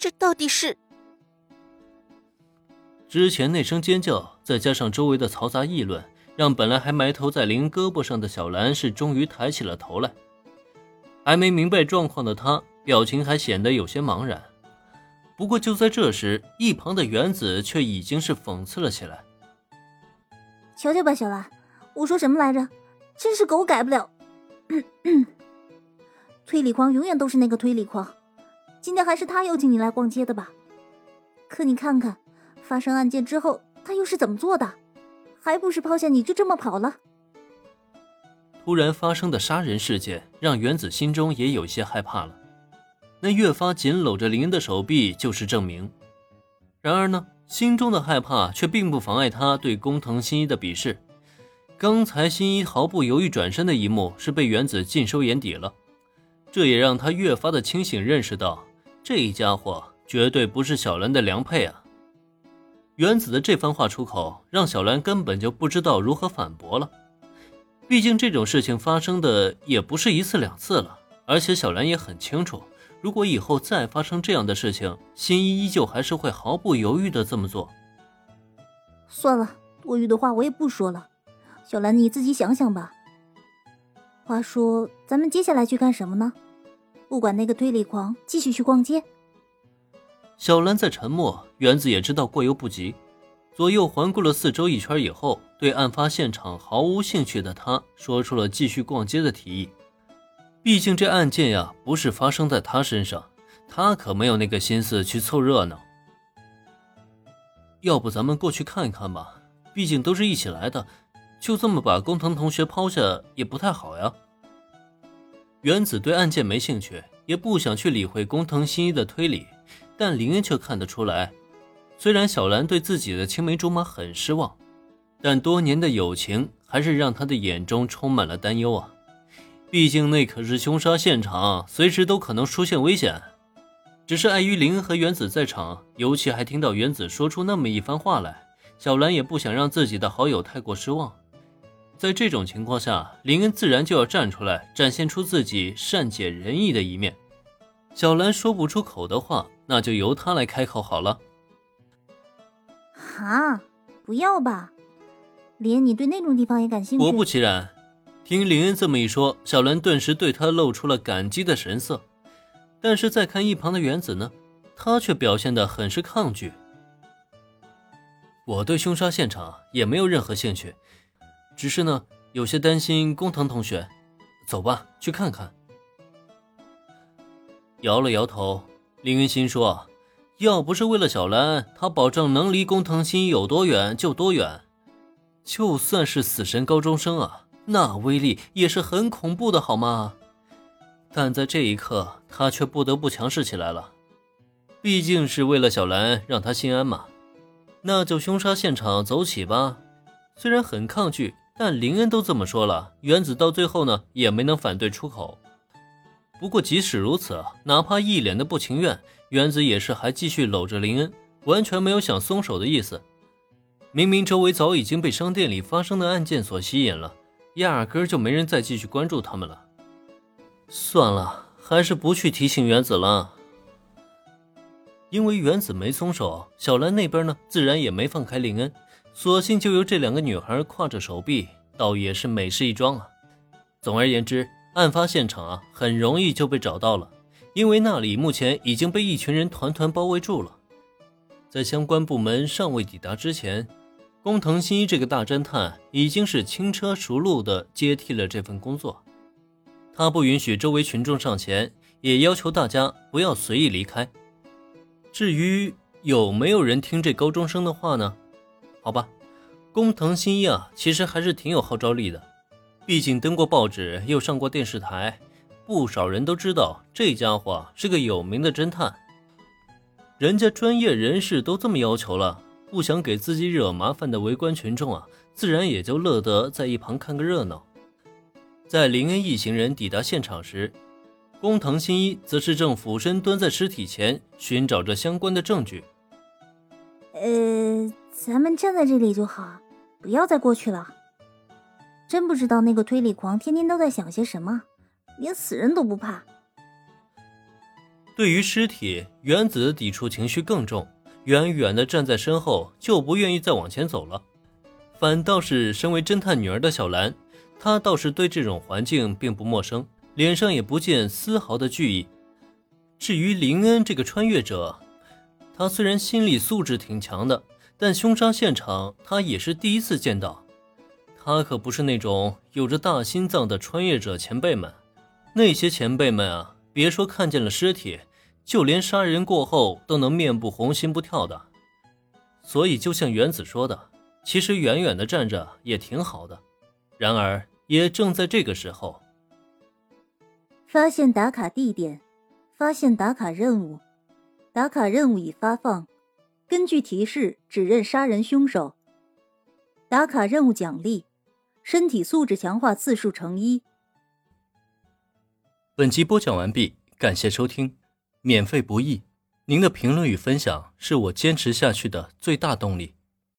这到底是……之前那声尖叫，再加上周围的嘈杂议论，让本来还埋头在林胳膊上的小兰是终于抬起了头来。还没明白状况的她，表情还显得有些茫然。不过就在这时，一旁的原子却已经是讽刺了起来：“瞧瞧吧，小兰，我说什么来着？真是狗改不了。推理狂永远都是那个推理狂。今天还是他邀请你来逛街的吧？可你看看，发生案件之后，他又是怎么做的？还不是抛下你就这么跑了？”突然发生的杀人事件，让原子心中也有些害怕了。那越发紧搂着林的手臂就是证明。然而呢，心中的害怕却并不妨碍他对工藤新一的鄙视。刚才新一毫不犹豫转身的一幕是被原子尽收眼底了，这也让他越发的清醒，认识到这一家伙绝对不是小兰的良配啊。原子的这番话出口，让小兰根本就不知道如何反驳了。毕竟这种事情发生的也不是一次两次了，而且小兰也很清楚。如果以后再发生这样的事情，新一依旧还是会毫不犹豫的这么做。算了，多余的话我也不说了。小兰，你自己想想吧。话说，咱们接下来去干什么呢？不管那个推理狂，继续去逛街。小兰在沉默，园子也知道过犹不及。左右环顾了四周一圈以后，对案发现场毫无兴趣的他，说出了继续逛街的提议。毕竟这案件呀，不是发生在他身上，他可没有那个心思去凑热闹。要不咱们过去看一看吧？毕竟都是一起来的，就这么把工藤同学抛下也不太好呀。原子对案件没兴趣，也不想去理会工藤新一的推理，但林恩却看得出来，虽然小兰对自己的青梅竹马很失望，但多年的友情还是让他的眼中充满了担忧啊。毕竟那可是凶杀现场，随时都可能出现危险。只是碍于林恩和原子在场，尤其还听到原子说出那么一番话来，小兰也不想让自己的好友太过失望。在这种情况下，林恩自然就要站出来，展现出自己善解人意的一面。小兰说不出口的话，那就由他来开口好了。啊，不要吧，连你对那种地方也感兴趣？果不其然。听林恩这么一说，小兰顿时对他露出了感激的神色。但是再看一旁的原子呢，他却表现得很是抗拒。我对凶杀现场也没有任何兴趣，只是呢有些担心工藤同学。走吧，去看看。摇了摇头，林云心说：要不是为了小兰，他保证能离工藤新有多远就多远。就算是死神高中生啊！那威力也是很恐怖的，好吗？但在这一刻，他却不得不强势起来了。毕竟是为了小兰，让她心安嘛。那就凶杀现场走起吧。虽然很抗拒，但林恩都这么说了，原子到最后呢，也没能反对出口。不过即使如此，哪怕一脸的不情愿，原子也是还继续搂着林恩，完全没有想松手的意思。明明周围早已经被商店里发生的案件所吸引了。压根就没人再继续关注他们了。算了，还是不去提醒原子了。因为原子没松手，小兰那边呢，自然也没放开林恩，索性就由这两个女孩挎着手臂，倒也是美事一桩啊。总而言之，案发现场啊，很容易就被找到了，因为那里目前已经被一群人团团包围住了。在相关部门尚未抵达之前。工藤新一这个大侦探已经是轻车熟路地接替了这份工作，他不允许周围群众上前，也要求大家不要随意离开。至于有没有人听这高中生的话呢？好吧，工藤新一啊，其实还是挺有号召力的，毕竟登过报纸，又上过电视台，不少人都知道这家伙是个有名的侦探。人家专业人士都这么要求了。不想给自己惹麻烦的围观群众啊，自然也就乐得在一旁看个热闹。在林恩一行人抵达现场时，工藤新一则是正俯身蹲在尸体前，寻找着相关的证据。呃，咱们站在这里就好，不要再过去了。真不知道那个推理狂天天都在想些什么，连死人都不怕。对于尸体，原子的抵触情绪更重，远远的站在身后，就不愿意再往前走了。反倒是身为侦探女儿的小兰，她倒是对这种环境并不陌生，脸上也不见丝毫的惧意。至于林恩这个穿越者，他虽然心理素质挺强的，但凶杀现场他也是第一次见到。他可不是那种有着大心脏的穿越者前辈们，那些前辈们啊，别说看见了尸体，就连杀人过后都能面不红心不跳的。所以，就像原子说的，其实远远的站着也挺好的。然而，也正在这个时候，发现打卡地点，发现打卡任务，打卡任务已发放，根据提示指认杀人凶手。打卡任务奖励。身体素质强化次数乘一。本集播讲完毕，感谢收听，免费不易，您的评论与分享是我坚持下去的最大动力。